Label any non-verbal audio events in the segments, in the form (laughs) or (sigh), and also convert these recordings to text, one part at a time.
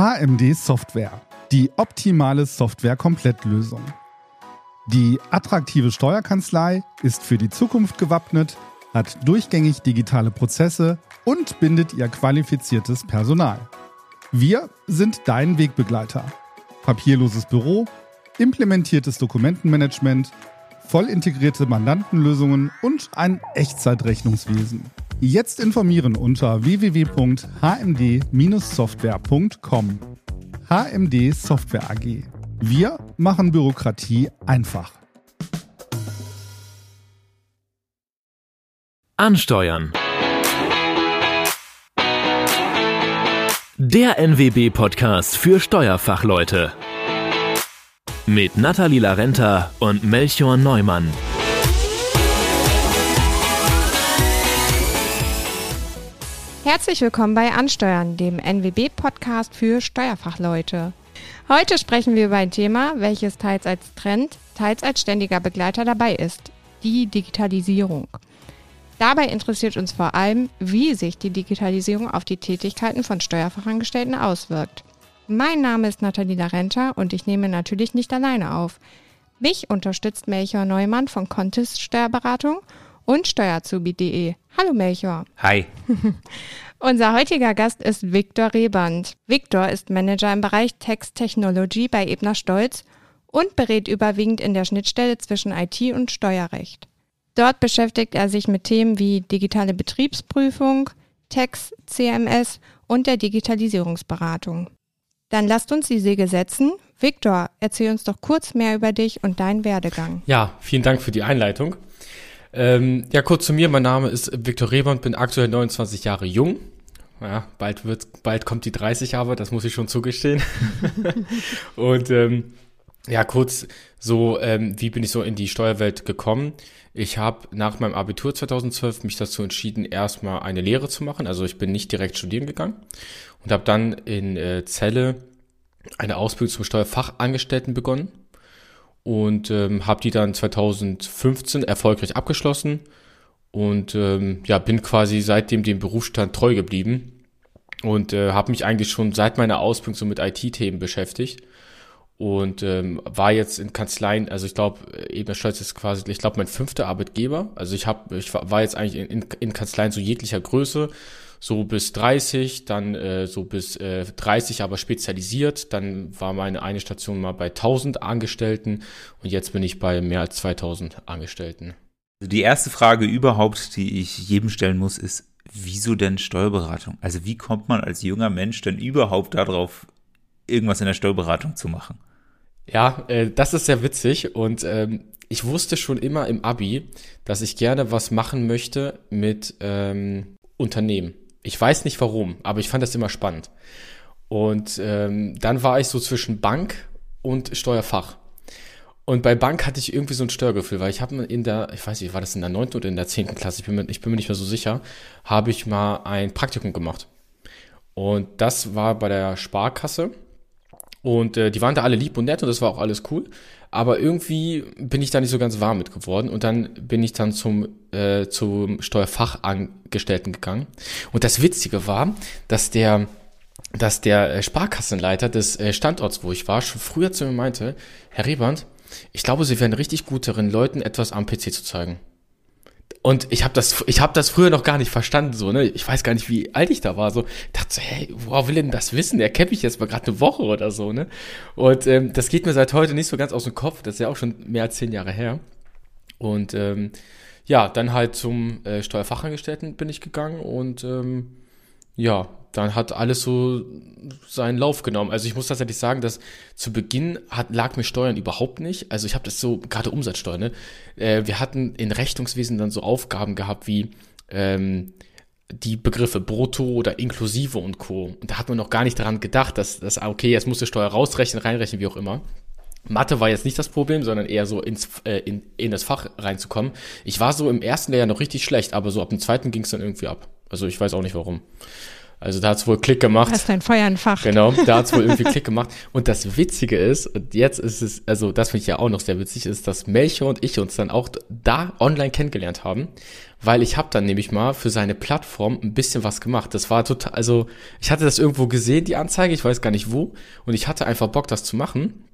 HMD Software. Die optimale Software-Komplettlösung. Die attraktive Steuerkanzlei ist für die Zukunft gewappnet, hat durchgängig digitale Prozesse und bindet ihr qualifiziertes Personal. Wir sind dein Wegbegleiter. Papierloses Büro, implementiertes Dokumentenmanagement, voll integrierte Mandantenlösungen und ein Echtzeitrechnungswesen. Jetzt informieren unter www.hmd-software.com. HMD Software AG. Wir machen Bürokratie einfach. Ansteuern. Der NWB-Podcast für Steuerfachleute. Mit Nathalie Larenta und Melchior Neumann. Herzlich willkommen bei Ansteuern, dem NWB-Podcast für Steuerfachleute. Heute sprechen wir über ein Thema, welches teils als Trend, teils als ständiger Begleiter dabei ist, die Digitalisierung. Dabei interessiert uns vor allem, wie sich die Digitalisierung auf die Tätigkeiten von Steuerfachangestellten auswirkt. Mein Name ist Nathalie Larenta und ich nehme natürlich nicht alleine auf. Mich unterstützt Melchior Neumann von Contest Steuerberatung und steuerzubi.de. Hallo Melchior. Hi. (laughs) Unser heutiger Gast ist Viktor Reband. Viktor ist Manager im Bereich Text Technology bei Ebner Stolz und berät überwiegend in der Schnittstelle zwischen IT und Steuerrecht. Dort beschäftigt er sich mit Themen wie digitale Betriebsprüfung, Text, CMS und der Digitalisierungsberatung. Dann lasst uns die Segel setzen. Viktor, erzähl uns doch kurz mehr über dich und deinen Werdegang. Ja, vielen Dank für die Einleitung. Ähm, ja, kurz zu mir. Mein Name ist Viktor Reband, bin aktuell 29 Jahre jung. Ja, bald wird, bald kommt die 30 aber, das muss ich schon zugestehen. (laughs) und ähm, ja, kurz so, ähm, wie bin ich so in die Steuerwelt gekommen? Ich habe nach meinem Abitur 2012 mich dazu entschieden, erstmal eine Lehre zu machen. Also ich bin nicht direkt studieren gegangen und habe dann in äh, Celle eine Ausbildung zum Steuerfachangestellten begonnen und ähm, habe die dann 2015 erfolgreich abgeschlossen und ähm, ja bin quasi seitdem dem Berufsstand treu geblieben und äh, habe mich eigentlich schon seit meiner Ausbildung so mit IT-Themen beschäftigt und ähm, war jetzt in Kanzleien, also ich glaube, Ebner Stolz ist quasi, ich glaube, mein fünfter Arbeitgeber. Also ich habe, ich war jetzt eigentlich in, in Kanzleien so jeglicher Größe, so bis 30, dann äh, so bis äh, 30, aber spezialisiert. Dann war meine eine Station mal bei 1000 Angestellten und jetzt bin ich bei mehr als 2000 Angestellten. Die erste Frage überhaupt, die ich jedem stellen muss, ist, wieso denn Steuerberatung? Also wie kommt man als junger Mensch denn überhaupt darauf, irgendwas in der Steuerberatung zu machen? Ja, äh, das ist sehr witzig und ähm, ich wusste schon immer im Abi, dass ich gerne was machen möchte mit ähm, Unternehmen. Ich weiß nicht warum, aber ich fand das immer spannend. Und ähm, dann war ich so zwischen Bank und Steuerfach. Und bei Bank hatte ich irgendwie so ein Störgefühl, weil ich habe in der, ich weiß nicht, war das in der neunten oder in der zehnten Klasse, ich bin, mir, ich bin mir nicht mehr so sicher, habe ich mal ein Praktikum gemacht. Und das war bei der Sparkasse. Und äh, die waren da alle lieb und nett und das war auch alles cool. Aber irgendwie bin ich da nicht so ganz warm mit geworden. Und dann bin ich dann zum, äh, zum Steuerfachangestellten gegangen. Und das Witzige war, dass der, dass der äh, Sparkassenleiter des äh, Standorts, wo ich war, schon früher zu mir meinte, Herr Reband, ich glaube, Sie wären richtig gut darin, Leuten etwas am PC zu zeigen. Und ich habe das, ich habe das früher noch gar nicht verstanden, so ne. Ich weiß gar nicht, wie alt ich da war. So ich dachte so, hey, woher will denn das wissen? Er kennt mich jetzt mal gerade eine Woche oder so, ne. Und ähm, das geht mir seit heute nicht so ganz aus dem Kopf. Das ist ja auch schon mehr als zehn Jahre her. Und ähm, ja, dann halt zum äh, Steuerfachangestellten bin ich gegangen und ähm, ja, dann hat alles so seinen Lauf genommen. Also ich muss tatsächlich sagen, dass zu Beginn hat, lag mir Steuern überhaupt nicht. Also ich habe das so, gerade Umsatzsteuer, ne? Äh, wir hatten in Rechnungswesen dann so Aufgaben gehabt wie ähm, die Begriffe brutto oder inklusive und Co. Und da hat man noch gar nicht daran gedacht, dass, dass okay, jetzt muss die Steuer rausrechnen, reinrechnen, wie auch immer. Mathe war jetzt nicht das Problem, sondern eher so ins, äh, in, in das Fach reinzukommen. Ich war so im ersten Lehrjahr noch richtig schlecht, aber so ab dem zweiten ging es dann irgendwie ab. Also ich weiß auch nicht warum. Also da hat's wohl Klick gemacht. Hast dein Feuer entfacht. Genau, da hat's wohl irgendwie (laughs) Klick gemacht. Und das Witzige ist, und jetzt ist es, also das finde ich ja auch noch sehr witzig, ist, dass Melchior und ich uns dann auch da online kennengelernt haben, weil ich habe dann nämlich mal für seine Plattform ein bisschen was gemacht. Das war total, also ich hatte das irgendwo gesehen, die Anzeige, ich weiß gar nicht wo, und ich hatte einfach Bock, das zu machen.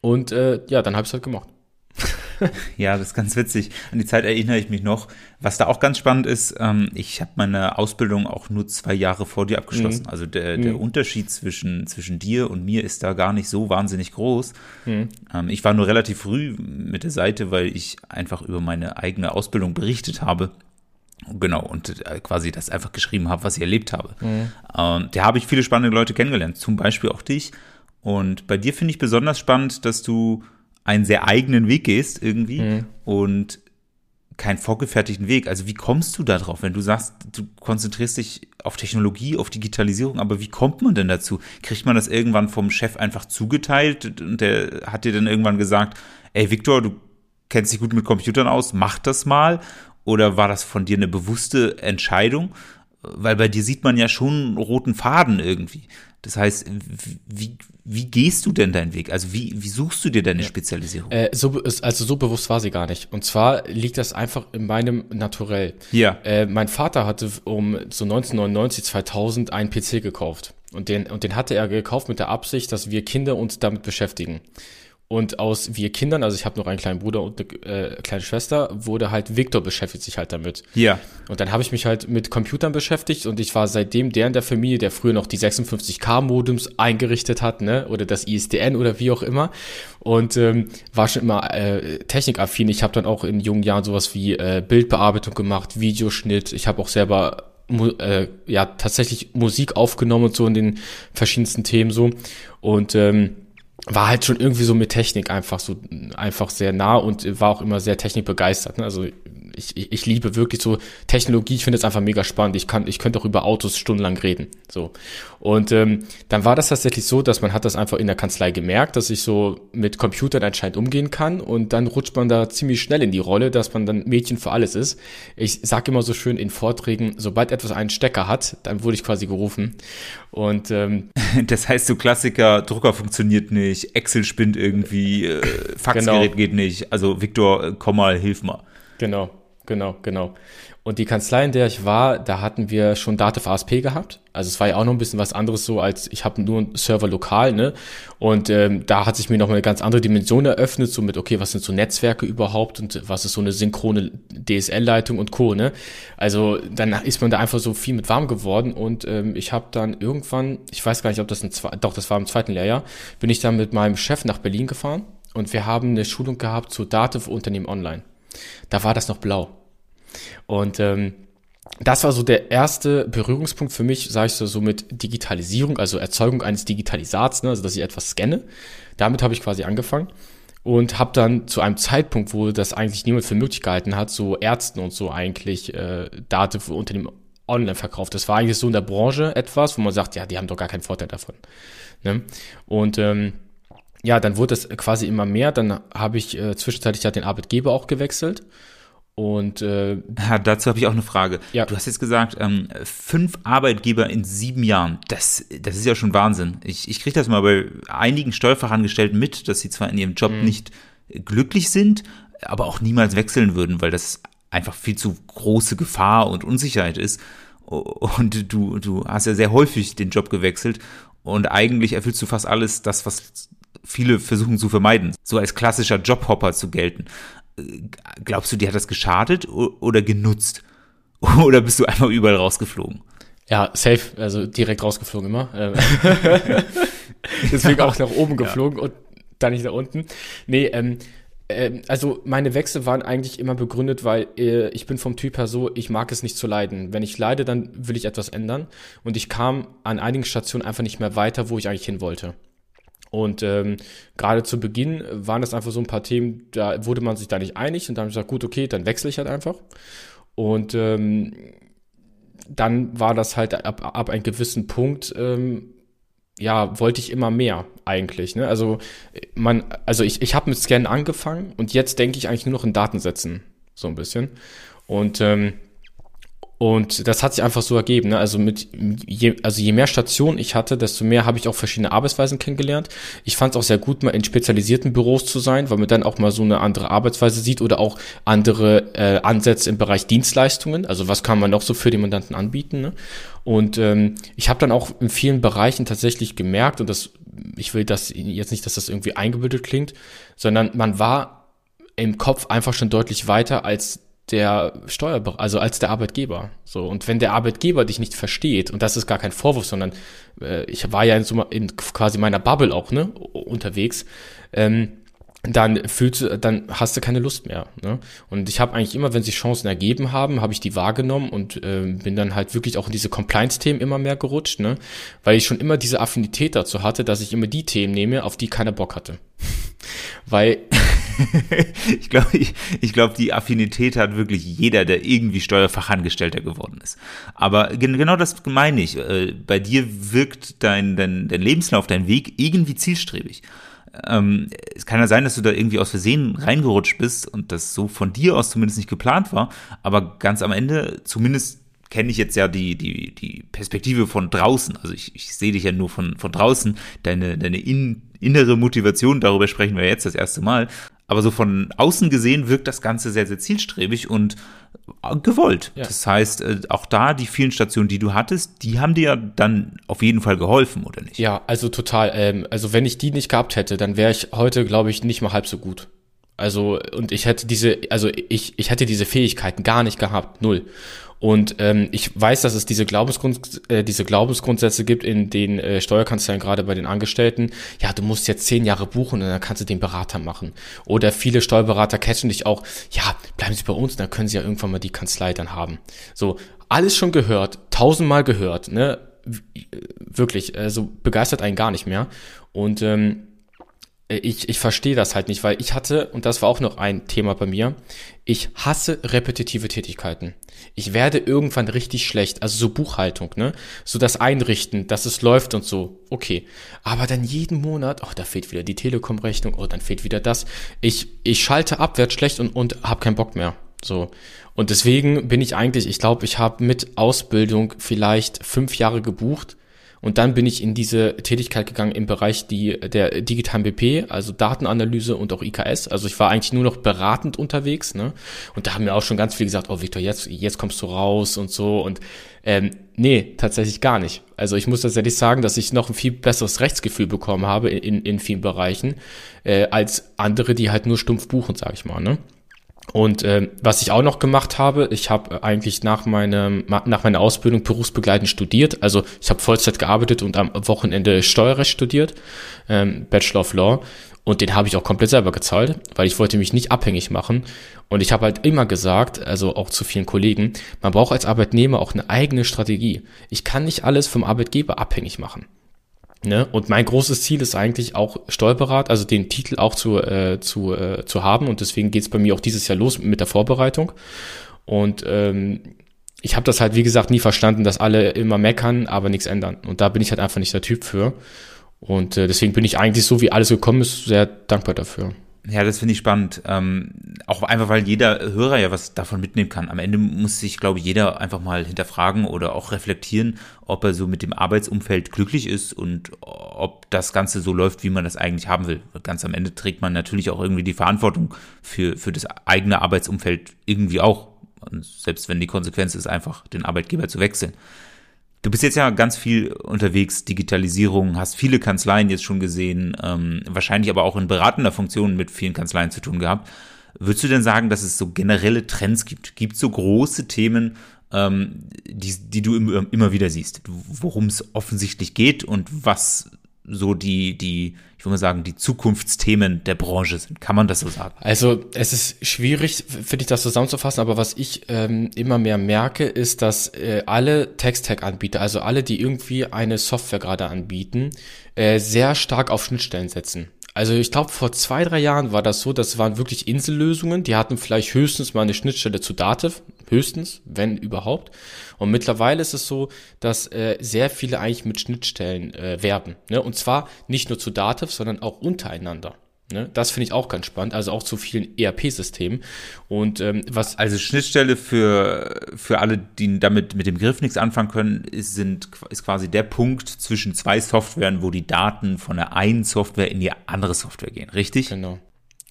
Und äh, ja, dann habe ich halt gemacht. (laughs) (laughs) Ja, das ist ganz witzig. An die Zeit erinnere ich mich noch. Was da auch ganz spannend ist, ähm, ich habe meine Ausbildung auch nur zwei Jahre vor dir abgeschlossen. Mhm. Also der, der Mhm. Unterschied zwischen, zwischen dir und mir ist da gar nicht so wahnsinnig groß. Mhm. Ähm, ich war nur relativ früh mit der Seite, weil ich einfach über meine eigene Ausbildung berichtet habe. Genau, und äh, quasi das einfach geschrieben habe, was ich erlebt habe. Ähm, da habe ich viele spannende Leute kennengelernt, zum Beispiel auch dich. Und bei dir finde ich besonders spannend, dass du einen sehr eigenen Weg gehst irgendwie und keinen vorgefertigten Weg. Also wie kommst du da drauf, wenn du sagst, du konzentrierst dich auf Technologie, auf Digitalisierung, aber wie kommt man denn dazu? Kriegt man das irgendwann vom Chef einfach zugeteilt und der hat dir dann irgendwann gesagt, ey Viktor, du kennst dich gut mit Computern aus, mach das mal? Oder war das von dir eine bewusste Entscheidung? Weil bei dir sieht man ja schon einen roten Faden irgendwie. Das heißt, wie, wie gehst du denn deinen Weg? Also wie, wie suchst du dir deine Spezialisierung? Äh, so, also so bewusst war sie gar nicht. Und zwar liegt das einfach in meinem Naturell. Ja. Äh, mein Vater hatte um so 1999, 2000 einen PC gekauft. Und den, und den hatte er gekauft mit der Absicht, dass wir Kinder uns damit beschäftigen. Und aus wir Kindern, also ich habe noch einen kleinen Bruder und eine äh, kleine Schwester, wurde halt Victor beschäftigt sich halt damit. Ja. Und dann habe ich mich halt mit Computern beschäftigt und ich war seitdem der in der Familie, der früher noch die 56K-Modems eingerichtet hat, ne, oder das ISDN oder wie auch immer. Und ähm, war schon immer äh, technikaffin. Ich habe dann auch in jungen Jahren sowas wie äh, Bildbearbeitung gemacht, Videoschnitt. Ich habe auch selber äh, ja tatsächlich Musik aufgenommen und so in den verschiedensten Themen so. Und ähm, war halt schon irgendwie so mit Technik einfach so einfach sehr nah und war auch immer sehr technikbegeistert. Ne? Also ich, ich, ich liebe wirklich so Technologie, ich finde es einfach mega spannend. Ich kann, ich könnte auch über Autos stundenlang reden. So. Und ähm, dann war das tatsächlich so, dass man hat das einfach in der Kanzlei gemerkt, dass ich so mit Computern anscheinend umgehen kann und dann rutscht man da ziemlich schnell in die Rolle, dass man dann Mädchen für alles ist. Ich sage immer so schön in Vorträgen, sobald etwas einen Stecker hat, dann wurde ich quasi gerufen. Und ähm, (laughs) Das heißt, so Klassiker, Drucker funktioniert nicht, Excel spinnt irgendwie, äh, Faxgerät Genau. geht nicht. Also Viktor, äh, komm mal, hilf mal. Genau, genau, genau. Und die Kanzlei, in der ich war, da hatten wir schon Dativ ASP gehabt. Also es war ja auch noch ein bisschen was anderes so, als ich habe nur einen Server lokal, ne? Und ähm, da hat sich mir noch eine ganz andere Dimension eröffnet, so mit, okay, was sind so Netzwerke überhaupt und was ist so eine synchrone DSL-Leitung und Co., ne? Also dann ist man da einfach so viel mit warm geworden und ähm, ich habe dann irgendwann, ich weiß gar nicht, ob das ein, zwei- doch, das war im zweiten Lehrjahr, bin ich dann mit meinem Chef nach Berlin gefahren und wir haben eine Schulung gehabt zu Dativ Unternehmen Online. Da war das noch blau. Und ähm, das war so der erste Berührungspunkt für mich, sage ich so, so mit Digitalisierung, also Erzeugung eines Digitalisats, ne, also dass ich etwas scanne. Damit habe ich quasi angefangen und habe dann zu einem Zeitpunkt, wo das eigentlich niemand für möglich gehalten hat, so Ärzten und so eigentlich äh, Daten für Unternehmen online verkauft. Das war eigentlich so in der Branche etwas, wo man sagt, ja, die haben doch gar keinen Vorteil davon. Ne? Und ähm, ja, dann wurde es quasi immer mehr. Dann habe ich äh, zwischenzeitlich halt den Arbeitgeber auch gewechselt. Und äh, Ja, dazu habe ich auch eine Frage. Ja. Du hast jetzt gesagt, ähm, fünf Arbeitgeber in sieben Jahren. Das, das ist ja schon Wahnsinn. Ich, ich kriege das mal bei einigen Steuerfachangestellten mit, dass sie zwar in ihrem Job nicht glücklich sind, aber auch niemals wechseln würden, weil das einfach viel zu große Gefahr und Unsicherheit ist. Und du, du hast ja sehr häufig den Job gewechselt und eigentlich erfüllst du fast alles das, was viele versuchen zu vermeiden, so als klassischer Jobhopper zu gelten. Äh, Glaubst du, dir hat das geschadet oder genutzt? (laughs) Oder bist du einfach überall rausgeflogen? ja, safe, also direkt rausgeflogen immer. Ähm, (laughs) Deswegen auch nach oben geflogen und dann nicht nach unten. Nee, ähm, ähm, also meine Wechsel waren eigentlich immer begründet, weil äh, ich bin vom Typ her so, ich mag es nicht zu leiden. Wenn ich leide, dann will ich etwas ändern. Und ich kam an einigen Stationen einfach nicht mehr weiter, wo ich eigentlich hin wollte. Und ähm, gerade zu Beginn waren das einfach so ein paar Themen, da wurde man sich da nicht einig und dann habe ich gesagt, gut, okay, dann wechsle ich halt einfach. Und ähm, dann war das halt ab, ab einem gewissen Punkt, ähm, ja, wollte ich immer mehr eigentlich. Ne? Also man, also ich, ich habe mit Scannen angefangen und jetzt denke ich eigentlich nur noch in Datensätzen, so ein bisschen. Und ähm, Und das hat sich einfach so ergeben. Ne? Also mit je, also je mehr Stationen ich hatte, desto mehr habe ich auch verschiedene Arbeitsweisen kennengelernt. Ich fand es auch sehr gut, mal in spezialisierten Büros zu sein, weil man dann auch mal so eine andere Arbeitsweise sieht oder auch andere äh, Ansätze im Bereich Dienstleistungen. Also was kann man noch so für den Mandanten anbieten? Ne? Und ähm, ich habe dann auch in vielen Bereichen tatsächlich gemerkt, und das, ich will das jetzt nicht, dass das irgendwie eingebildet klingt, sondern man war im Kopf einfach schon deutlich weiter als der Steuer, also als der Arbeitgeber. So und wenn der Arbeitgeber dich nicht versteht und das ist gar kein Vorwurf, sondern äh, ich war ja in, so, in quasi meiner Bubble auch ne unterwegs. Ähm, dann fühlst du, dann hast du keine Lust mehr. Ne? Und ich habe eigentlich immer, wenn sich Chancen ergeben haben, habe ich die wahrgenommen und äh, bin dann halt wirklich auch in diese Compliance-Themen immer mehr gerutscht, ne? Weil ich schon immer diese Affinität dazu hatte, dass ich immer die Themen nehme, auf die keiner Bock hatte. (laughs) Weil (laughs) ich glaube, ich, ich glaube, die Affinität hat wirklich jeder, der irgendwie Steuerfachangestellter geworden ist. Aber genau das meine ich. Äh, bei dir wirkt dein, dein, dein Lebenslauf, dein Weg irgendwie zielstrebig. Ähm, es kann ja sein, dass du da irgendwie aus Versehen reingerutscht bist und das so von dir aus zumindest nicht geplant war, aber ganz am Ende zumindest kenne ich jetzt ja die, die, die Perspektive von draußen. Also ich, ich sehe dich ja nur von, von draußen. Deine, deine in, innere Motivation, darüber sprechen wir jetzt das erste Mal. Aber so von außen gesehen wirkt das Ganze sehr, sehr zielstrebig und äh, gewollt. Ja. Das heißt, äh, auch da die vielen Stationen, die du hattest, die haben dir ja dann auf jeden Fall geholfen, oder nicht? Ja, also total. Ähm, also wenn ich die nicht gehabt hätte, dann wäre ich heute, glaube ich, nicht mal halb so gut. Also, und ich hätte diese, also ich, ich hätte diese Fähigkeiten gar nicht gehabt, null. Und ähm, ich weiß, dass es diese, Glaubensgrund, äh, diese Glaubensgrundsätze gibt in den äh, Steuerkanzleien, gerade bei den Angestellten. Ja, du musst jetzt zehn Jahre buchen und dann kannst du den Berater machen. Oder viele Steuerberater catchen dich auch, ja, bleiben Sie bei uns, dann können Sie ja irgendwann mal die Kanzlei dann haben. So, alles schon gehört, tausendmal gehört, ne? Wirklich, also begeistert einen gar nicht mehr. Und ähm, äh, ich, ich verstehe das halt nicht, weil ich hatte, und das war auch noch ein Thema bei mir, ich hasse repetitive Tätigkeiten. Ich werde irgendwann richtig schlecht, also so Buchhaltung, ne? So das Einrichten, dass es läuft und so, okay. Aber dann jeden Monat, oh, da fehlt wieder die Telekom-Rechnung, oh, dann fehlt wieder das. Ich, ich schalte ab, werd schlecht und, und hab keinen Bock mehr. So. Und deswegen bin ich eigentlich, ich glaube, ich habe mit Ausbildung vielleicht fünf Jahre gebucht und dann bin ich in diese Tätigkeit gegangen im Bereich die, der digitalen BP, also Datenanalyse und auch IKS. Also ich war eigentlich nur noch beratend unterwegs. Ne? Und da haben mir auch schon ganz viel gesagt, oh Victor, jetzt, jetzt kommst du raus und so. Und ähm, nee, tatsächlich gar nicht. Also ich muss tatsächlich sagen, dass ich noch ein viel besseres Rechtsgefühl bekommen habe in, in vielen Bereichen, äh, als andere, die halt nur stumpf buchen, sag ich mal. Ne? Und äh, was ich auch noch gemacht habe, ich habe eigentlich nach meinem nach meiner Ausbildung berufsbegleitend studiert. Also ich habe Vollzeit gearbeitet und am Wochenende Steuerrecht studiert, ähm, Bachelor of Law. Und den habe ich auch komplett selber gezahlt, weil ich wollte mich nicht abhängig machen. Und ich habe halt immer gesagt, also auch zu vielen Kollegen, man braucht als Arbeitnehmer auch eine eigene Strategie. Ich kann nicht alles vom Arbeitgeber abhängig machen. Ne? Und mein großes Ziel ist eigentlich auch Steuerberat, also den Titel auch zu, äh, zu, äh, zu haben. Und deswegen geht's bei mir auch dieses Jahr los mit der Vorbereitung. Und ähm, ich habe das halt, wie gesagt, nie verstanden, dass alle immer meckern, aber nichts ändern. Und da bin ich halt einfach nicht der Typ für. Und äh, deswegen bin ich eigentlich so, wie alles gekommen ist, sehr dankbar dafür. Ja, das finde ich spannend. Ähm, auch einfach, weil jeder Hörer ja was davon mitnehmen kann. Am Ende muss sich, glaube ich, jeder einfach mal hinterfragen oder auch reflektieren, ob er so mit dem Arbeitsumfeld glücklich ist und ob das Ganze so läuft, wie man das eigentlich haben will. Ganz am Ende trägt man natürlich auch irgendwie die Verantwortung für, für das eigene Arbeitsumfeld irgendwie auch. Und selbst wenn die Konsequenz ist, einfach den Arbeitgeber zu wechseln. Du bist jetzt ja ganz viel unterwegs, Digitalisierung, hast viele Kanzleien jetzt schon gesehen, ähm, wahrscheinlich aber auch in beratender Funktion mit vielen Kanzleien zu tun gehabt. Würdest du denn sagen, dass es so generelle Trends gibt? Gibt es so große Themen, ähm, die, die du immer wieder siehst, worum es offensichtlich geht und was so die, die, ich würde mal sagen, die Zukunftsthemen der Branche sind. Kann man das so sagen? Also es ist schwierig, finde ich, das zusammenzufassen, aber was ich ähm, immer mehr merke, ist, dass äh, alle Text-Tag-Anbieter, also alle, die irgendwie eine Software gerade anbieten, äh, sehr stark auf Schnittstellen setzen. Also ich glaube, vor zwei, drei Jahren war das so, das waren wirklich Insellösungen, die hatten vielleicht höchstens mal eine Schnittstelle zu Dativ, höchstens, wenn überhaupt. Und mittlerweile ist es so, dass äh, sehr viele eigentlich mit Schnittstellen äh, werben. Ne? Und zwar nicht nur zu Dativ, sondern auch untereinander. Ne? Das finde ich auch ganz spannend, also auch zu vielen ERP-Systemen. Und ähm, was. Also Schnittstelle für, für alle, die damit mit dem Griff nichts anfangen können, ist, sind, ist quasi der Punkt zwischen zwei Softwaren, wo die Daten von der einen Software in die andere Software gehen, richtig? Genau.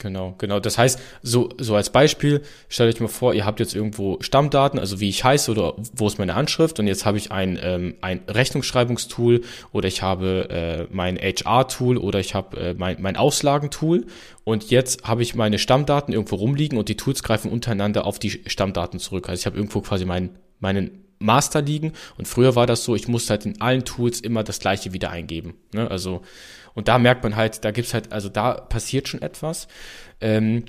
Genau, genau. Das heißt, so, so als Beispiel, stellt euch mal vor, ihr habt jetzt irgendwo Stammdaten, also wie ich heiße oder wo ist meine Anschrift und jetzt habe ich ein, ähm, ein Rechnungsschreibungstool oder ich habe äh, mein HR-Tool oder ich habe äh, mein, mein Auslagentool und jetzt habe ich meine Stammdaten irgendwo rumliegen und die Tools greifen untereinander auf die Stammdaten zurück. Also ich habe irgendwo quasi meinen, meinen Master liegen und früher war das so, ich musste halt in allen Tools immer das gleiche wieder eingeben. Ne? Also und da merkt man halt, da gibt's halt, also da passiert schon etwas. Ähm,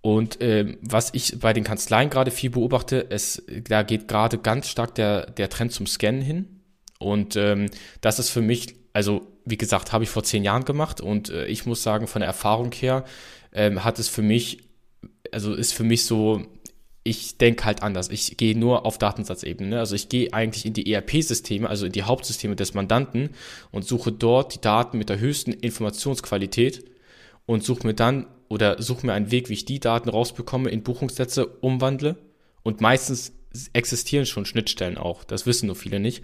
und ähm, was ich bei den Kanzleien gerade viel beobachte, es, da geht gerade ganz stark der, der Trend zum Scannen hin. Und ähm, das ist für mich, also wie gesagt, habe ich vor zehn Jahren gemacht und äh, ich muss sagen, von der Erfahrung her ähm, hat es für mich, also ist für mich so, ich denke halt anders. Ich gehe nur auf Datensatzebene. Ne? Also ich gehe eigentlich in die ERP-Systeme, also in die Hauptsysteme des Mandanten und suche dort die Daten mit der höchsten Informationsqualität und suche mir dann oder suche mir einen Weg, wie ich die Daten rausbekomme, in Buchungssätze umwandle. Und meistens existieren schon Schnittstellen auch. Das wissen nur viele nicht.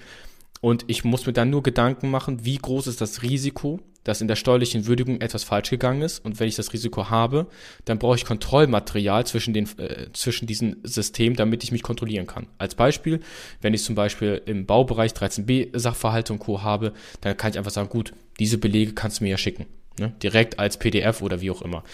Und ich muss mir dann nur Gedanken machen, wie groß ist das Risiko, dass in der steuerlichen Würdigung etwas falsch gegangen ist. Und wenn ich das Risiko habe, dann brauche ich Kontrollmaterial zwischen, den, äh, zwischen diesen Systemen, damit ich mich kontrollieren kann. Als Beispiel, wenn ich zum Beispiel im Baubereich 13b Sachverhalte und Co. habe, dann kann ich einfach sagen, gut, diese Belege kannst du mir ja schicken. Ne? Direkt als PDF oder wie auch immer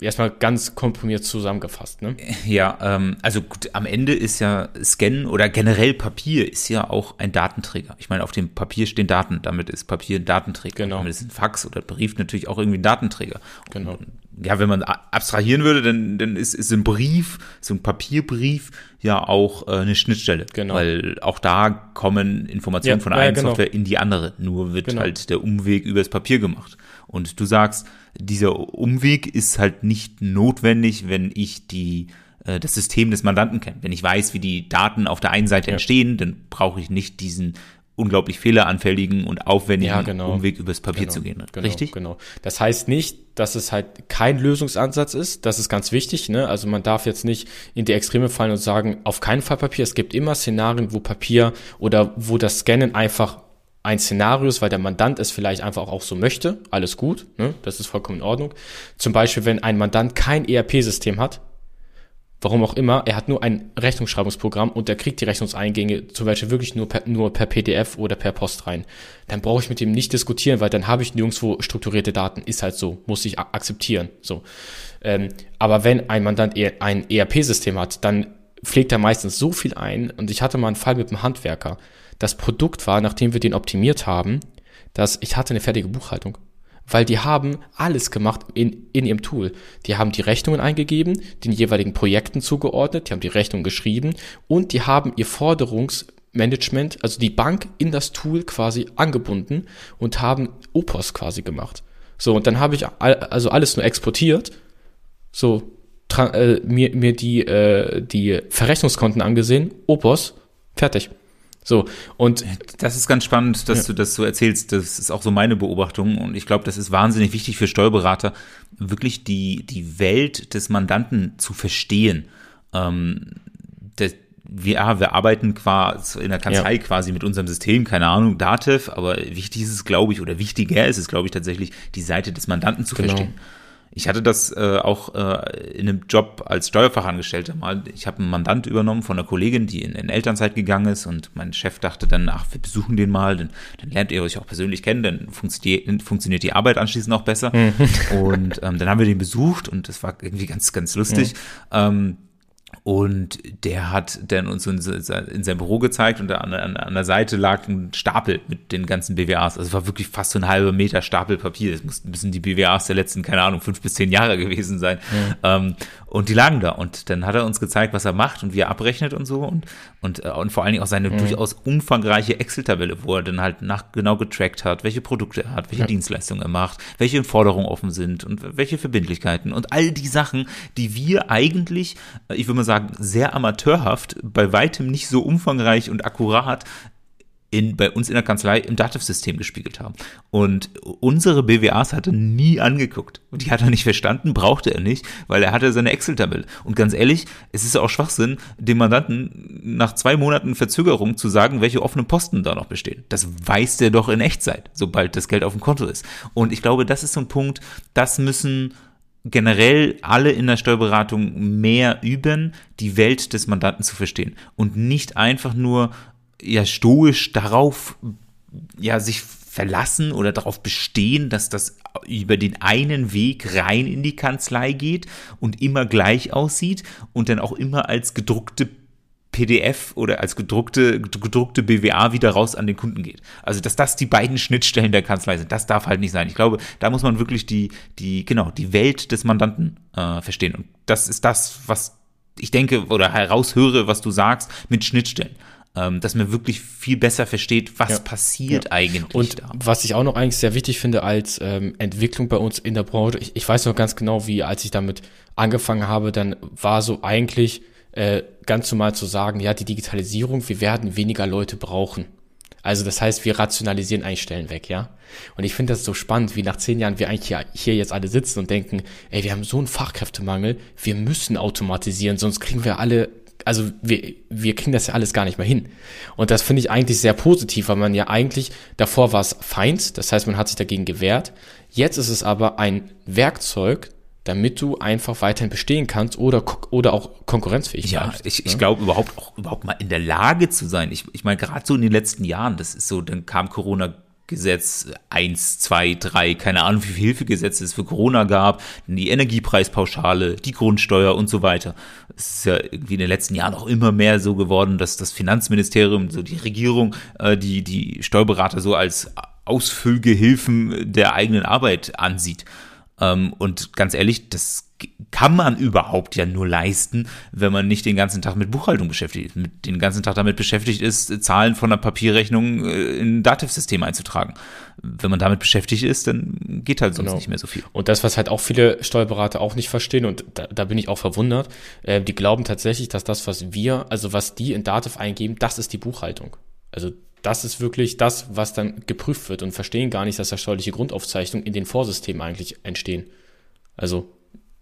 erstmal ganz komprimiert zusammengefasst, ne? Ja, ähm, also gut, am Ende ist ja Scan oder generell Papier ist ja auch ein Datenträger. Ich meine, auf dem Papier stehen Daten, damit ist Papier ein Datenträger. Genau. Damit ist ein Fax oder Brief natürlich auch irgendwie ein Datenträger. Genau. Und, ja, wenn man abstrahieren würde, dann, dann ist, ist ein Brief, so ein Papierbrief ja auch äh, eine Schnittstelle. Genau. Weil auch da kommen Informationen Ja, von ja, einer genau. Software in die andere. Nur wird Genau. halt der Umweg übers Papier gemacht. Und du sagst, dieser Umweg ist halt nicht notwendig, wenn ich die äh, das System des Mandanten kenne. Wenn ich weiß, wie die Daten auf der einen Seite Ja. entstehen, dann brauche ich nicht diesen unglaublich fehleranfälligen und aufwendigen Ja, genau. Umweg übers Papier Genau, zu gehen. Genau, Richtig? Genau. Das heißt nicht, dass es halt kein Lösungsansatz ist. Das ist ganz wichtig. Ne? Also man darf jetzt nicht in die Extreme fallen und sagen, auf keinen Fall Papier. Es gibt immer Szenarien, wo Papier oder wo das Scannen einfach ein Szenario ist, weil der Mandant es vielleicht einfach auch so möchte. Alles gut, ne? das ist vollkommen in Ordnung. Zum Beispiel, wenn ein Mandant kein ERP-System hat, warum auch immer, er hat nur ein Rechnungsschreibungsprogramm und er kriegt die Rechnungseingänge zum Beispiel wirklich nur per, nur per PDF oder per Post rein. Dann brauche ich mit ihm nicht diskutieren, weil dann habe ich nirgendwo strukturierte Daten. Ist halt so, muss ich akzeptieren. So. Ähm, aber wenn ein Mandant ein ERP-System hat, dann pflegt er meistens so viel ein. Und ich hatte mal einen Fall mit einem Handwerker. Das Produkt war, nachdem wir den optimiert haben, dass ich hatte eine fertige Buchhaltung weil die haben alles gemacht in, in ihrem Tool. Die haben die Rechnungen eingegeben, den jeweiligen Projekten zugeordnet, die haben die Rechnung geschrieben und die haben ihr Forderungsmanagement, also die Bank in das Tool quasi angebunden und haben Opos quasi gemacht. So, und dann habe ich also alles nur exportiert, so äh, mir, mir die, äh, die Verrechnungskonten angesehen, Opos, fertig. So, und Das ist ganz spannend, dass du das so erzählst. Das ist auch so meine Beobachtung. Und ich glaube, das ist wahnsinnig wichtig für Steuerberater, wirklich die, die Welt des Mandanten zu verstehen. Ähm, das, wir, ja, wir arbeiten quasi in der Kanzlei Ja. quasi mit unserem System, keine Ahnung, Datev, aber wichtig ist es, glaube ich, oder wichtiger ist es, glaube ich, tatsächlich, die Seite des Mandanten zu Genau. verstehen. Ich hatte das äh, auch äh, in einem Job als Steuerfachangestellter mal. Ich habe einen Mandant übernommen von einer Kollegin, die in, in Elternzeit gegangen ist und mein Chef dachte dann, ach, wir besuchen den mal, dann, dann lernt ihr euch auch persönlich kennen, dann funktioniert, funktioniert die Arbeit anschließend auch besser. Und ähm, dann haben wir den besucht und das war irgendwie ganz, ganz lustig. Ähm, und der hat dann uns in, se- in sein Büro gezeigt und an, an, an der Seite lag ein Stapel mit den ganzen BWAs. Also es war wirklich fast so ein halber Meter Stapel Papier. Es mussten müssen die BWAs der letzten, keine Ahnung, fünf bis zehn Jahre gewesen sein. Ähm, und die lagen da. Und dann hat er uns gezeigt, was er macht und wie er abrechnet und so. Und, und, äh, und vor allen Dingen auch seine durchaus umfangreiche Excel-Tabelle, wo er dann halt nach genau getrackt hat, welche Produkte er hat, welche Dienstleistungen er macht, welche Forderungen offen sind und welche Verbindlichkeiten und all die Sachen, die wir eigentlich, äh, ich würde mal sagen, sehr amateurhaft, bei weitem nicht so umfangreich und akkurat in, bei uns in der Kanzlei im Dativ-System gespiegelt haben. Und unsere BWAs hat er nie angeguckt. Und die hat er nicht verstanden, brauchte er nicht, weil er hatte seine Excel-Tabelle. Und ganz ehrlich, es ist auch Schwachsinn, dem Mandanten nach zwei Monaten Verzögerung zu sagen, welche offenen Posten da noch bestehen. Das weiß der doch in Echtzeit, sobald das Geld auf dem Konto ist. Und ich glaube, das ist so ein Punkt, das müssen generell alle in der Steuerberatung mehr üben, die Welt des Mandanten zu verstehen und nicht einfach nur ja stoisch darauf ja sich verlassen oder darauf bestehen, dass das über den einen Weg rein in die Kanzlei geht und immer gleich aussieht und dann auch immer als gedruckte PDF oder als gedruckte, gedruckte BWA wieder raus an den Kunden geht. Also, dass das die beiden Schnittstellen der Kanzlei sind, das darf halt nicht sein. Ich glaube, da muss man wirklich die, die, genau, die Welt des Mandanten äh, verstehen. Und das ist das, was ich denke oder heraushöre, was du sagst, mit Schnittstellen ähm, dass man wirklich viel besser versteht, was ja. passiert ja. eigentlich. Und da. was ich auch noch eigentlich sehr wichtig finde als ähm, Entwicklung bei uns in der Branche, ich, ich weiß noch ganz genau, wie als ich damit angefangen habe, dann war so eigentlich äh, ganz normal zu sagen, ja, die Digitalisierung, wir werden weniger Leute brauchen. Also das heißt, wir rationalisieren eigentlich Stellen weg, ja. Und ich finde das so spannend, wie nach zehn Jahren wir eigentlich hier, hier jetzt alle sitzen und denken, ey, wir haben so einen Fachkräftemangel, wir müssen automatisieren, sonst kriegen wir alle also wir, wir kriegen das ja alles gar nicht mehr hin. Und das finde ich eigentlich sehr positiv, weil man ja eigentlich, davor war es Feind, das heißt, man hat sich dagegen gewehrt. Jetzt ist es aber ein Werkzeug, damit du einfach weiterhin bestehen kannst oder, oder auch konkurrenzfähig ja, bleibst. Ich, ich ne? glaube überhaupt auch überhaupt mal in der Lage zu sein. Ich, ich meine, gerade so in den letzten Jahren, das ist so, dann kam Corona Gesetz 1, 2, 3, keine Ahnung, wie viele Hilfegesetze es für Corona gab, die Energiepreispauschale, die Grundsteuer und so weiter. Es ist ja irgendwie in den letzten Jahren auch immer mehr so geworden, dass das Finanzministerium, so die Regierung, äh, die, die Steuerberater so als Ausfüllgehilfen der eigenen Arbeit ansieht. Ähm, und ganz ehrlich, das kann man überhaupt ja nur leisten, wenn man nicht den ganzen Tag mit Buchhaltung beschäftigt ist, mit den ganzen Tag damit beschäftigt ist, Zahlen von einer Papierrechnung äh, in ein Dativ-System einzutragen. Wenn man damit beschäftigt ist, dann geht halt sonst genau. nicht mehr so viel. Und das, was halt auch viele Steuerberater auch nicht verstehen, und da, da bin ich auch verwundert, äh, die glauben tatsächlich, dass das, was wir, also was die in Dativ eingeben, das ist die Buchhaltung. Also das ist wirklich das, was dann geprüft wird und verstehen gar nicht, dass da steuerliche Grundaufzeichnungen in den Vorsystemen eigentlich entstehen. Also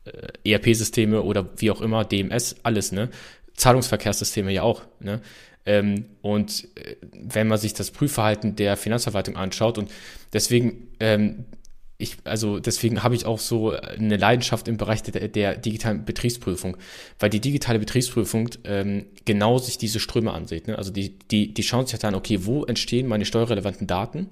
äh, ERP-Systeme oder wie auch immer, DMS, alles, ne? Zahlungsverkehrssysteme ja auch, ne? Ähm, und äh, wenn man sich das Prüfverhalten der Finanzverwaltung anschaut und deswegen ähm, ich, also deswegen habe ich auch so eine Leidenschaft im Bereich der, der digitalen Betriebsprüfung, weil die digitale Betriebsprüfung ähm, genau sich diese Ströme ansieht. Ne? Also die, die, die schauen sich halt an, okay, wo entstehen meine steuerrelevanten Daten?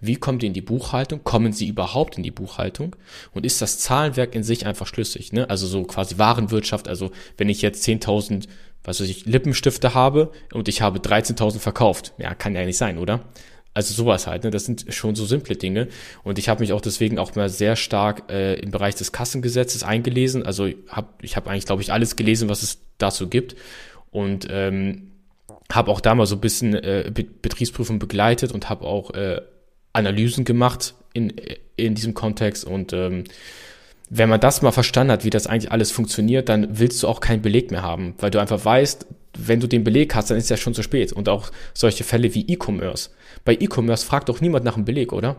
Wie kommen die in die Buchhaltung? Kommen sie überhaupt in die Buchhaltung? Und ist das Zahlenwerk in sich einfach schlüssig? Ne? Also so quasi Warenwirtschaft. Also wenn ich jetzt 10.000 was weiß ich, Lippenstifte habe und ich habe 13.000 verkauft. Ja, kann ja nicht sein, oder? Also sowas halt, ne? Das sind schon so simple Dinge. Und ich habe mich auch deswegen auch mal sehr stark äh, im Bereich des Kassengesetzes eingelesen. Also hab, ich habe eigentlich, glaube ich, alles gelesen, was es dazu gibt. Und ähm, habe auch da mal so ein bisschen äh, Betriebsprüfung begleitet und habe auch äh, Analysen gemacht in, in diesem Kontext und ähm, wenn man das mal verstanden hat, wie das eigentlich alles funktioniert, dann willst du auch keinen Beleg mehr haben, weil du einfach weißt, wenn du den Beleg hast, dann ist ja schon zu spät. Und auch solche Fälle wie E-Commerce. Bei E-Commerce fragt doch niemand nach einem Beleg, oder?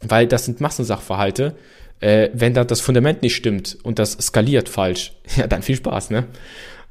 Weil das sind Massensachverhalte. Äh, wenn da das Fundament nicht stimmt und das skaliert falsch, (laughs) ja, dann viel Spaß, ne?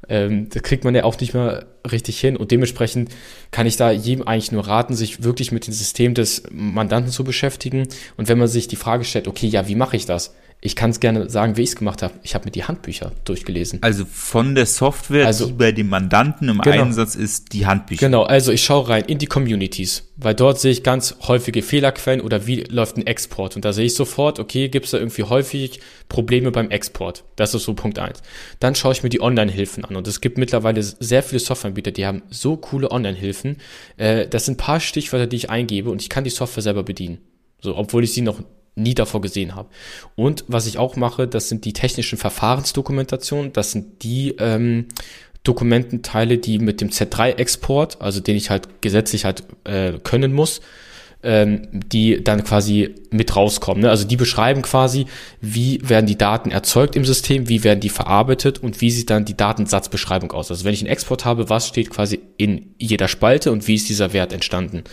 Ähm, das kriegt man ja auch nicht mehr richtig hin. Und dementsprechend kann ich da jedem eigentlich nur raten, sich wirklich mit dem System des Mandanten zu beschäftigen. Und wenn man sich die Frage stellt, okay, ja, wie mache ich das? Ich kann es gerne sagen, wie ich es gemacht habe. Ich habe mir die Handbücher durchgelesen. Also von der Software, also, die bei dem Mandanten im genau, Einsatz ist, die Handbücher. Genau, also ich schaue rein in die Communities, weil dort sehe ich ganz häufige Fehlerquellen oder wie läuft ein Export. Und da sehe ich sofort, okay, gibt es da irgendwie häufig Probleme beim Export. Das ist so Punkt eins. Dann schaue ich mir die Online-Hilfen an. Und es gibt mittlerweile sehr viele Softwareanbieter, die haben so coole Online-Hilfen. Äh, das sind ein paar Stichwörter, die ich eingebe und ich kann die Software selber bedienen. So, obwohl ich sie noch nie davor gesehen habe. Und was ich auch mache, das sind die technischen Verfahrensdokumentationen. Das sind die ähm, Dokumententeile, die mit dem Z3-Export, also den ich halt gesetzlich halt äh, können muss, ähm, die dann quasi mit rauskommen. Ne? Also die beschreiben quasi, wie werden die Daten erzeugt im System, wie werden die verarbeitet und wie sieht dann die Datensatzbeschreibung aus. Also wenn ich einen Export habe, was steht quasi in jeder Spalte und wie ist dieser Wert entstanden.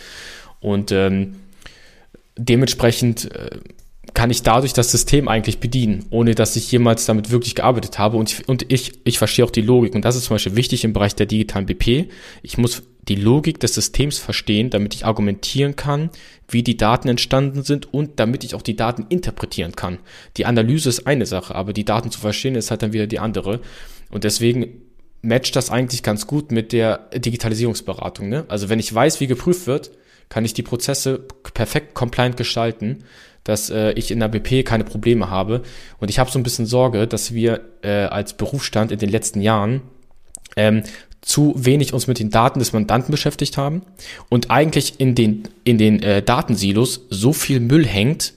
Und ähm, dementsprechend äh, kann ich dadurch das System eigentlich bedienen, ohne dass ich jemals damit wirklich gearbeitet habe. Und ich, und ich, ich verstehe auch die Logik. Und das ist zum Beispiel wichtig im Bereich der digitalen BP. Ich muss die Logik des Systems verstehen, damit ich argumentieren kann, wie die Daten entstanden sind und damit ich auch die Daten interpretieren kann. Die Analyse ist eine Sache, aber die Daten zu verstehen ist halt dann wieder die andere. Und deswegen matcht das eigentlich ganz gut mit der Digitalisierungsberatung. Ne? Also wenn ich weiß, wie geprüft wird, kann ich die Prozesse perfekt compliant gestalten, dass äh, ich in der BP keine Probleme habe. Und ich habe so ein bisschen Sorge, dass wir äh, als Berufsstand in den letzten Jahren ähm, zu wenig uns mit den Daten des Mandanten beschäftigt haben und eigentlich in den, in den äh, Datensilos so viel Müll hängt,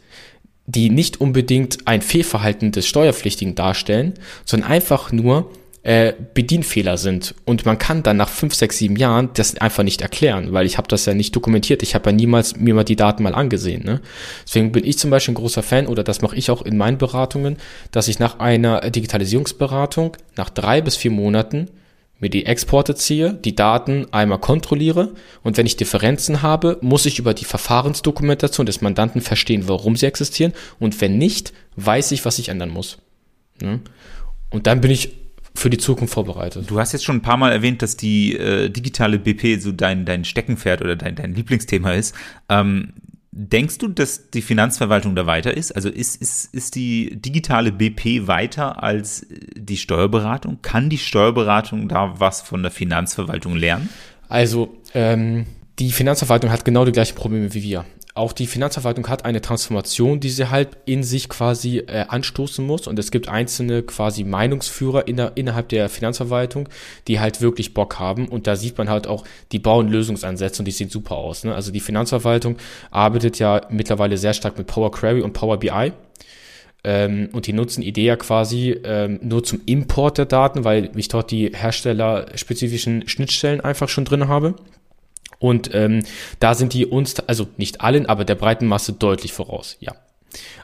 die nicht unbedingt ein Fehlverhalten des Steuerpflichtigen darstellen, sondern einfach nur äh, Bedienfehler sind. Und man kann dann nach fünf, sechs, sieben Jahren das einfach nicht erklären, weil ich habe das ja nicht dokumentiert. Ich habe ja niemals mir mal die Daten mal angesehen. Ne? Deswegen bin ich zum Beispiel ein großer Fan, oder das mache ich auch in meinen Beratungen, dass ich nach einer Digitalisierungsberatung nach drei bis vier Monaten mir die Exporte ziehe, die Daten einmal kontrolliere und wenn ich Differenzen habe, muss ich über die Verfahrensdokumentation des Mandanten verstehen, warum sie existieren und wenn nicht, weiß ich, was ich ändern muss. Ne? Und dann bin ich für die Zukunft vorbereitet. Du hast jetzt schon ein paar Mal erwähnt, dass die äh, digitale BP so dein, dein Steckenpferd oder dein, dein Lieblingsthema ist. Ähm, denkst du, dass die Finanzverwaltung da weiter ist? Also ist, ist, ist die digitale BP weiter als die Steuerberatung? Kann die Steuerberatung da was von der Finanzverwaltung lernen? Also, ähm, die Finanzverwaltung hat genau die gleichen Probleme wie wir auch die Finanzverwaltung hat eine Transformation, die sie halt in sich quasi äh, anstoßen muss. Und es gibt einzelne quasi Meinungsführer in der, innerhalb der Finanzverwaltung, die halt wirklich Bock haben. Und da sieht man halt auch, die bauen Lösungsansätze und die sehen super aus. Ne? Also die Finanzverwaltung arbeitet ja mittlerweile sehr stark mit Power Query und Power BI. Ähm, und die nutzen IDEA quasi ähm, nur zum Import der Daten, weil ich dort die herstellerspezifischen Schnittstellen einfach schon drin habe. Und ähm, da sind die uns, also nicht allen, aber der breiten Masse deutlich voraus, ja.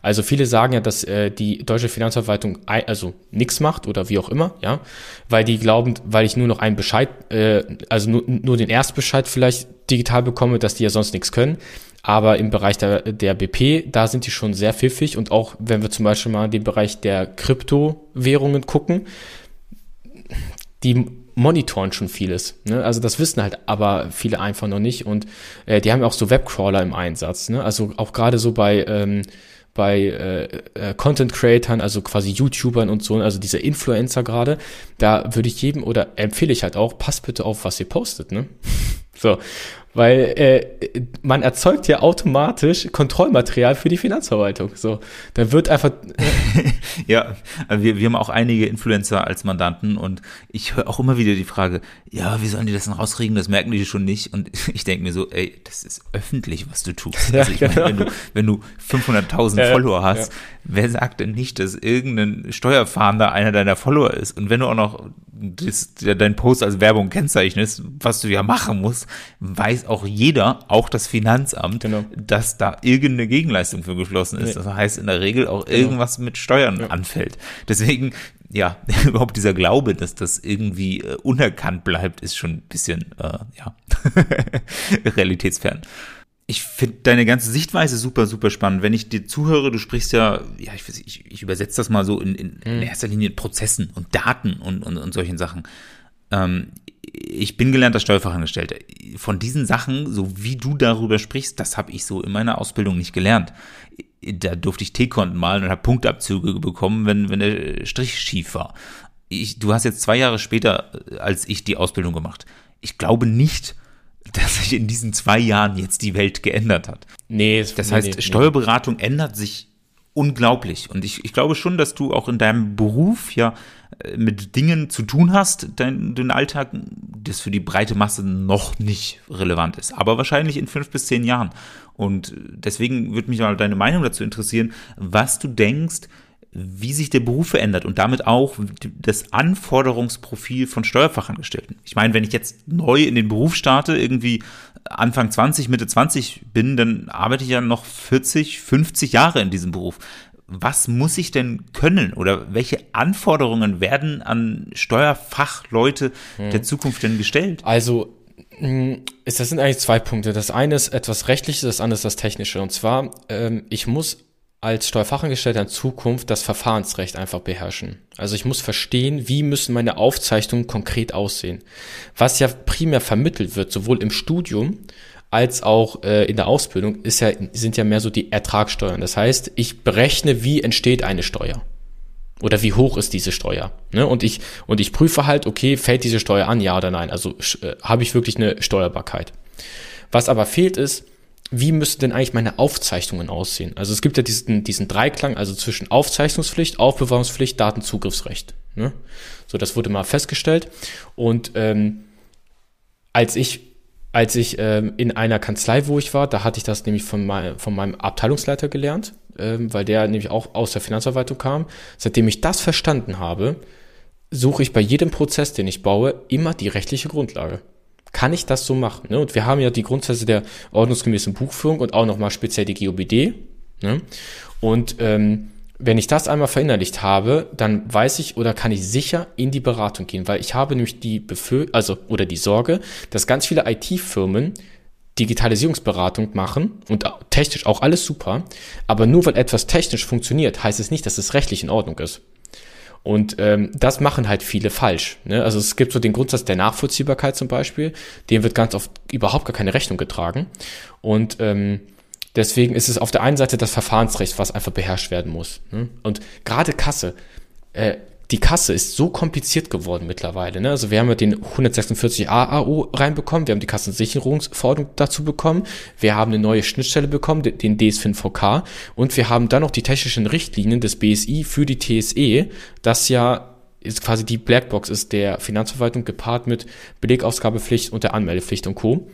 Also viele sagen ja, dass äh, die deutsche Finanzverwaltung also nichts macht oder wie auch immer, ja, weil die glauben, weil ich nur noch einen Bescheid, äh, also nur, nur den Erstbescheid vielleicht digital bekomme, dass die ja sonst nichts können. Aber im Bereich der, der BP, da sind die schon sehr pfiffig und auch wenn wir zum Beispiel mal in den Bereich der Kryptowährungen gucken, die monitoren schon vieles. Ne? Also das wissen halt aber viele einfach noch nicht. Und äh, die haben auch so Webcrawler im Einsatz. Ne? Also auch gerade so bei ähm, bei äh, äh, Content Creatern, also quasi YouTubern und so, also diese Influencer gerade, da würde ich jedem oder empfehle ich halt auch, passt bitte auf, was ihr postet, ne? So, weil äh, man erzeugt ja automatisch Kontrollmaterial für die Finanzverwaltung. So, dann wird einfach. (laughs) ja, wir, wir haben auch einige Influencer als Mandanten und ich höre auch immer wieder die Frage, ja, wie sollen die das denn rauskriegen? Das merken die schon nicht. Und (laughs) ich denke mir so, ey, das ist öffentlich, was du tust. Also ich genau. meine, wenn du, wenn du 500.000 ja, Follower hast, ja. wer sagt denn nicht, dass irgendein Steuerfahnder einer deiner Follower ist? Und wenn du auch noch das, dein Post als Werbung kennzeichnest, was du ja machen musst, weiß auch jeder, auch das Finanzamt, genau. dass da irgendeine Gegenleistung für geschlossen ist. Nee. Das heißt in der Regel auch genau. irgendwas mit Steuern ja. anfällt. Deswegen, ja, (laughs) überhaupt dieser Glaube, dass das irgendwie äh, unerkannt bleibt, ist schon ein bisschen, äh, ja, (laughs) realitätsfern ich finde deine ganze Sichtweise super, super spannend. Wenn ich dir zuhöre, du sprichst ja, ja, ich, ich, ich übersetze das mal so in, in, in hm. erster Linie Prozessen und Daten und, und, und solchen Sachen. Ähm, ich bin gelernter Steuerfachangestellter. Von diesen Sachen, so wie du darüber sprichst, das habe ich so in meiner Ausbildung nicht gelernt. Da durfte ich T-Konten malen und habe Punktabzüge bekommen, wenn, wenn der Strich schief war. Ich, du hast jetzt zwei Jahre später als ich die Ausbildung gemacht. Ich glaube nicht, (laughs) dass sich in diesen zwei Jahren jetzt die Welt geändert hat. Nee, das nee, heißt, nee, Steuerberatung nee. ändert sich unglaublich. Und ich, ich glaube schon, dass du auch in deinem Beruf ja äh, mit Dingen zu tun hast, dein, den Alltag, das für die breite Masse noch nicht relevant ist. Aber wahrscheinlich in fünf bis zehn Jahren. Und deswegen würde mich mal deine Meinung dazu interessieren, was du denkst, wie sich der Beruf verändert und damit auch das Anforderungsprofil von Steuerfachangestellten. Ich meine, wenn ich jetzt neu in den Beruf starte, irgendwie Anfang 20, Mitte 20 bin, dann arbeite ich ja noch 40, 50 Jahre in diesem Beruf. Was muss ich denn können oder welche Anforderungen werden an Steuerfachleute hm. der Zukunft denn gestellt? Also das sind eigentlich zwei Punkte. Das eine ist etwas Rechtliches, das andere ist das Technische. Und zwar, ähm, ich muss als Steuerfachangestellter in Zukunft das Verfahrensrecht einfach beherrschen. Also ich muss verstehen, wie müssen meine Aufzeichnungen konkret aussehen. Was ja primär vermittelt wird, sowohl im Studium als auch äh, in der Ausbildung, ist ja, sind ja mehr so die Ertragssteuern. Das heißt, ich berechne, wie entsteht eine Steuer. Oder wie hoch ist diese Steuer? Ne? Und ich und ich prüfe halt, okay, fällt diese Steuer an, ja oder nein? Also äh, habe ich wirklich eine Steuerbarkeit? Was aber fehlt ist, wie müssten denn eigentlich meine Aufzeichnungen aussehen? Also es gibt ja diesen, diesen Dreiklang, also zwischen Aufzeichnungspflicht, Aufbewahrungspflicht, Datenzugriffsrecht. Ne? So, das wurde mal festgestellt. Und ähm, als ich als ich ähm, in einer Kanzlei, wo ich war, da hatte ich das nämlich von, mein, von meinem Abteilungsleiter gelernt, ähm, weil der nämlich auch aus der Finanzverwaltung kam. Seitdem ich das verstanden habe, suche ich bei jedem Prozess, den ich baue, immer die rechtliche Grundlage kann ich das so machen? Ne? Und wir haben ja die Grundsätze der ordnungsgemäßen Buchführung und auch nochmal speziell die GOBD. Ne? Und ähm, wenn ich das einmal verinnerlicht habe, dann weiß ich oder kann ich sicher in die Beratung gehen, weil ich habe nämlich die Befür also oder die Sorge, dass ganz viele IT-Firmen Digitalisierungsberatung machen und technisch auch alles super, aber nur weil etwas technisch funktioniert, heißt es nicht, dass es rechtlich in Ordnung ist. Und ähm, das machen halt viele falsch. Ne? Also es gibt so den Grundsatz der Nachvollziehbarkeit zum Beispiel, dem wird ganz oft überhaupt gar keine Rechnung getragen. Und ähm, deswegen ist es auf der einen Seite das Verfahrensrecht, was einfach beherrscht werden muss. Ne? Und gerade Kasse, äh, die Kasse ist so kompliziert geworden mittlerweile. Ne? Also wir haben ja den 146a AO reinbekommen, wir haben die Kassensicherungsverordnung dazu bekommen, wir haben eine neue Schnittstelle bekommen, den DSFIN-VK und wir haben dann noch die technischen Richtlinien des BSI für die TSE, das ja ist quasi die Blackbox ist der Finanzverwaltung gepaart mit Belegausgabepflicht und der Anmeldepflicht und Co.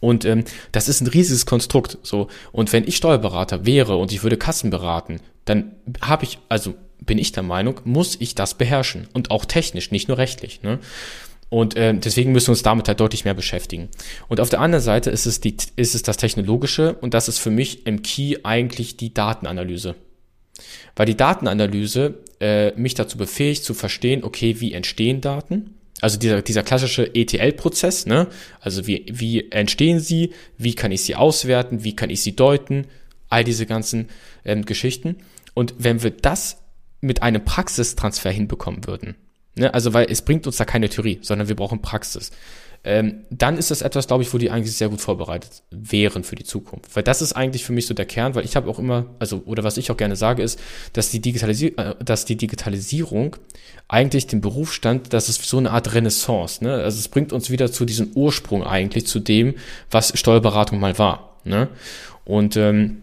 Und ähm, das ist ein riesiges Konstrukt. So und wenn ich Steuerberater wäre und ich würde Kassen beraten, dann habe ich also bin ich der Meinung, muss ich das beherrschen. Und auch technisch, nicht nur rechtlich. Ne? Und äh, deswegen müssen wir uns damit halt deutlich mehr beschäftigen. Und auf der anderen Seite ist es, die, ist es das Technologische und das ist für mich im Key eigentlich die Datenanalyse. Weil die Datenanalyse äh, mich dazu befähigt zu verstehen, okay, wie entstehen Daten? Also dieser, dieser klassische ETL-Prozess, ne? Also wie, wie entstehen sie, wie kann ich sie auswerten, wie kann ich sie deuten, all diese ganzen ähm, Geschichten. Und wenn wir das mit einem Praxistransfer hinbekommen würden, ne? also weil es bringt uns da keine Theorie, sondern wir brauchen Praxis, ähm, dann ist das etwas, glaube ich, wo die eigentlich sehr gut vorbereitet wären für die Zukunft. Weil das ist eigentlich für mich so der Kern, weil ich habe auch immer, also, oder was ich auch gerne sage, ist, dass die, Digitalisi äh, dass die Digitalisierung eigentlich den Berufsstand, das ist so eine Art Renaissance. Ne? Also es bringt uns wieder zu diesem Ursprung eigentlich, zu dem, was Steuerberatung mal war. Ne? Und ähm,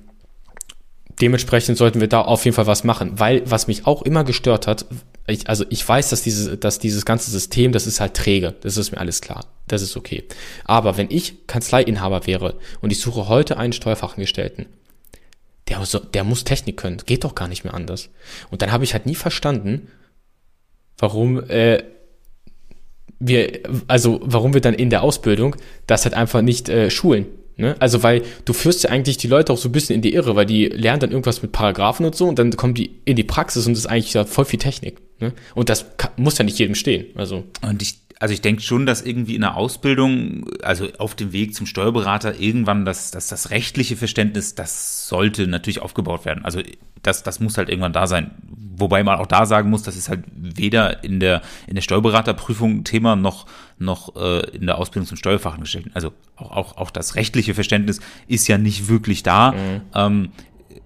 dementsprechend sollten wir da auf jeden Fall was machen, weil was mich auch immer gestört hat, ich, also ich weiß, dass dieses, dass dieses ganze System, das ist halt träge, das ist mir alles klar, das ist okay. Aber wenn ich Kanzleiinhaber wäre und ich suche heute einen Steuerfachangestellten, der, der muss Technik können, geht doch gar nicht mehr anders. Und dann habe ich halt nie verstanden, warum äh, wir, also warum wir dann in der Ausbildung das halt einfach nicht äh, schulen. Ne? Also, weil du führst ja eigentlich die Leute auch so ein bisschen in die Irre, weil die lernen dann irgendwas mit Paragraphen und so und dann kommen die in die Praxis und das ist eigentlich ja voll viel Technik. Ne? Und das kann, muss ja nicht jedem stehen. Also. Und ich, also ich denke schon, dass irgendwie in der Ausbildung, also auf dem Weg zum Steuerberater, irgendwann das, das, das rechtliche Verständnis, das sollte natürlich aufgebaut werden. Also das, das muss halt irgendwann da sein. Wobei man auch da sagen muss, das ist halt weder in der, in der Steuerberaterprüfung Thema noch, noch äh, in der Ausbildung zum Steuerfachangestellten. Also auch, auch, auch das rechtliche Verständnis ist ja nicht wirklich da. Mhm. Ähm,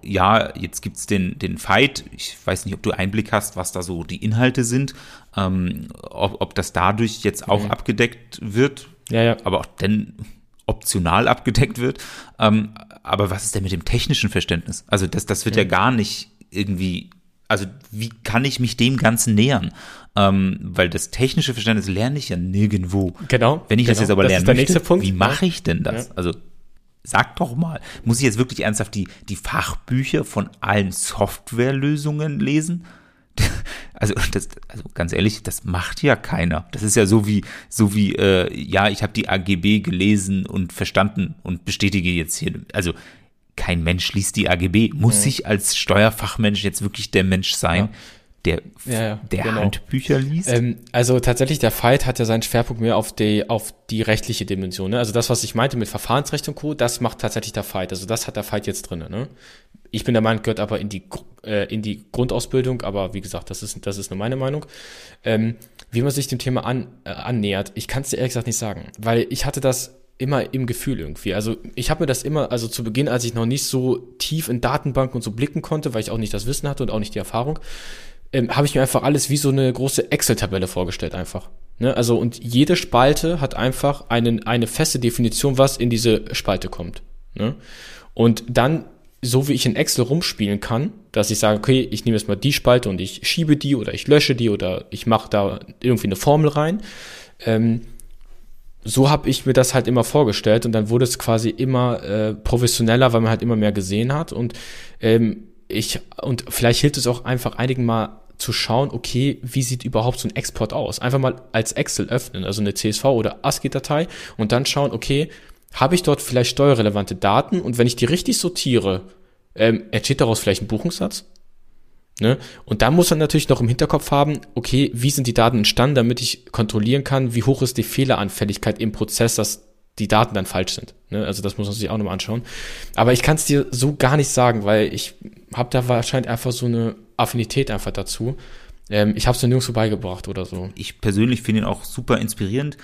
ja, jetzt gibt's den, den Fight. Ich weiß nicht, ob du Einblick hast, was da so die Inhalte sind. Ähm, ob, ob das dadurch jetzt auch mhm. abgedeckt wird. Ja, ja. Aber auch denn optional abgedeckt wird. Ähm, aber was ist denn mit dem technischen Verständnis? Also das, das wird mhm. ja gar nicht irgendwie, also wie kann ich mich dem Ganzen nähern? Ähm, weil das technische Verständnis lerne ich ja nirgendwo. Genau. Wenn ich genau. das jetzt aber das lernen möchte, wie mache ich denn das? Ja. Also sag doch mal, muss ich jetzt wirklich ernsthaft die, die Fachbücher von allen Softwarelösungen lesen? (laughs) Also, das, also ganz ehrlich, das macht ja keiner. Das ist ja so wie, so wie, äh, ja, ich habe die AGB gelesen und verstanden und bestätige jetzt hier. Also kein Mensch liest die AGB. Muss Mhm. ich als Steuerfachmensch jetzt wirklich der Mensch sein, Ja. der, Ja, ja, der genau. Handbücher liest? Ähm, also tatsächlich, der Fight hat ja seinen Schwerpunkt mehr auf die, auf die rechtliche Dimension. Ne? Also das, was ich meinte mit Verfahrensrecht und Co., das macht tatsächlich der Fight. Also das hat der Fight jetzt drin. Ne? Ich bin der Meinung, gehört aber in die, äh, in die Grundausbildung, aber wie gesagt, das ist, das ist nur meine Meinung. Ähm, wie man sich dem Thema an, äh, annähert, ich kann es dir ehrlich gesagt nicht sagen, weil ich hatte das immer im Gefühl irgendwie. Also ich habe mir das immer, also zu Beginn, als ich noch nicht so tief in Datenbanken und so blicken konnte, weil ich auch nicht das Wissen hatte und auch nicht die Erfahrung, ähm, habe ich mir einfach alles wie so eine große Excel-Tabelle vorgestellt einfach. Ne? Also und jede Spalte hat einfach einen, eine feste Definition, was in diese Spalte kommt. Ne? Und dann, so wie ich in Excel rumspielen kann, dass ich sage, okay, ich nehme jetzt mal die Spalte und ich schiebe die oder ich lösche die oder ich mache da irgendwie eine Formel rein. Ähm, so habe ich mir das halt immer vorgestellt und dann wurde es quasi immer äh, professioneller, weil man halt immer mehr gesehen hat und ähm, ich und vielleicht hilft es auch einfach einigen mal zu schauen, okay, wie sieht überhaupt so ein Export aus? Einfach mal als Excel öffnen, also eine CSV oder ASCII-Datei und dann schauen, okay, habe ich dort vielleicht steuerrelevante Daten und wenn ich die richtig sortiere, ähm, entsteht daraus vielleicht ein Buchungssatz? Ne? Und da muss man natürlich noch im Hinterkopf haben, okay, wie sind die Daten entstanden, damit ich kontrollieren kann, wie hoch ist die Fehleranfälligkeit im Prozess, dass die Daten dann falsch sind. Ne? Also das muss man sich auch nochmal anschauen. Aber ich kann es dir so gar nicht sagen, weil ich habe da wahrscheinlich einfach so eine Affinität einfach dazu. Ähm, ich habe es mir nirgendwo beigebracht oder so. ich persönlich finde ihn auch super inspirierend,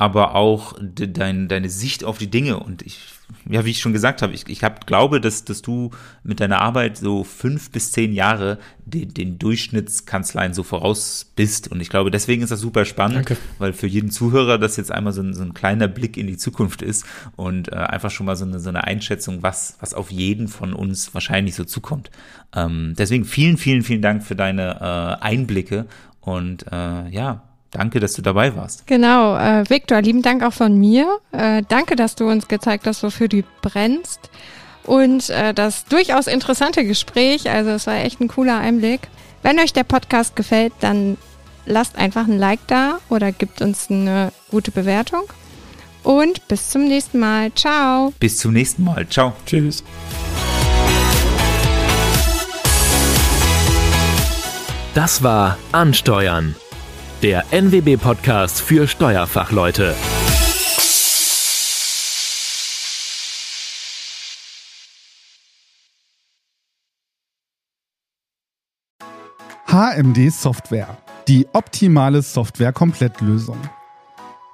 aber auch de, dein, deine Sicht auf die Dinge. Und ich, ja, wie ich schon gesagt habe, ich, ich hab, glaube, dass, dass du mit deiner Arbeit so fünf bis zehn Jahre den, den Durchschnittskanzleien so voraus bist. Und ich glaube, deswegen ist das super spannend, Danke. weil für jeden Zuhörer das jetzt einmal so ein, so ein kleiner Blick in die Zukunft ist und äh, einfach schon mal so eine, so eine Einschätzung, was, was auf jeden von uns wahrscheinlich so zukommt. Ähm, deswegen vielen, vielen, vielen Dank für deine äh, Einblicke und äh, ja, danke, dass du dabei warst. Genau, äh, Viktor, lieben Dank auch von mir. Äh, danke, dass du uns gezeigt hast, wofür du brennst. Und äh, das durchaus interessante Gespräch, also es war echt ein cooler Einblick. Wenn euch der Podcast gefällt, dann lasst einfach ein Like da oder gebt uns eine gute Bewertung. Und bis zum nächsten Mal. Ciao. Bis zum nächsten Mal. Ciao. Tschüss. Das war Ansteuern, der NWB-Podcast für Steuerfachleute. HMD Software. Die optimale Software-Komplettlösung.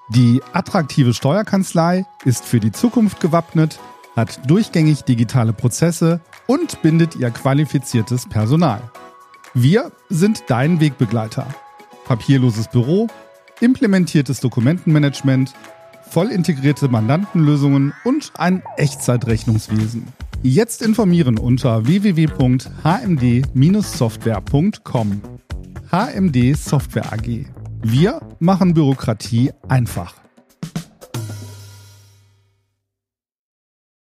Die attraktive Steuerkanzlei ist für die Zukunft gewappnet, hat durchgängig digitale Prozesse und bindet ihr qualifiziertes Personal. Wir sind dein Wegbegleiter. Papierloses Büro, implementiertes Dokumentenmanagement, voll integrierte Mandantenlösungen und ein Echtzeitrechnungswesen. Jetzt informieren unter www.hmd-software.com. HMD Software AG. Wir machen Bürokratie einfach.